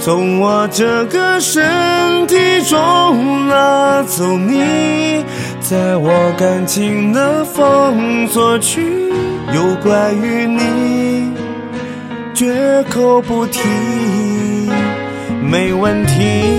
从我这个身体中拿走你。在我感情的封锁区，有关于你，绝口不提，没问题。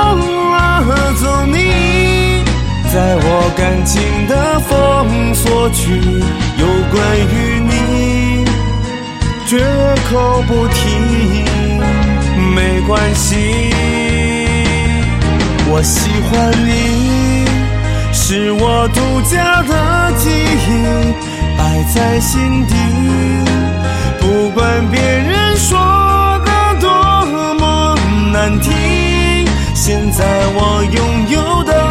过去，有关于你，绝口不提，没关系。我喜欢你，是我独家的记忆，摆在心底，不管别人说的多么难听。现在我拥有的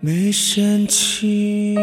没生气。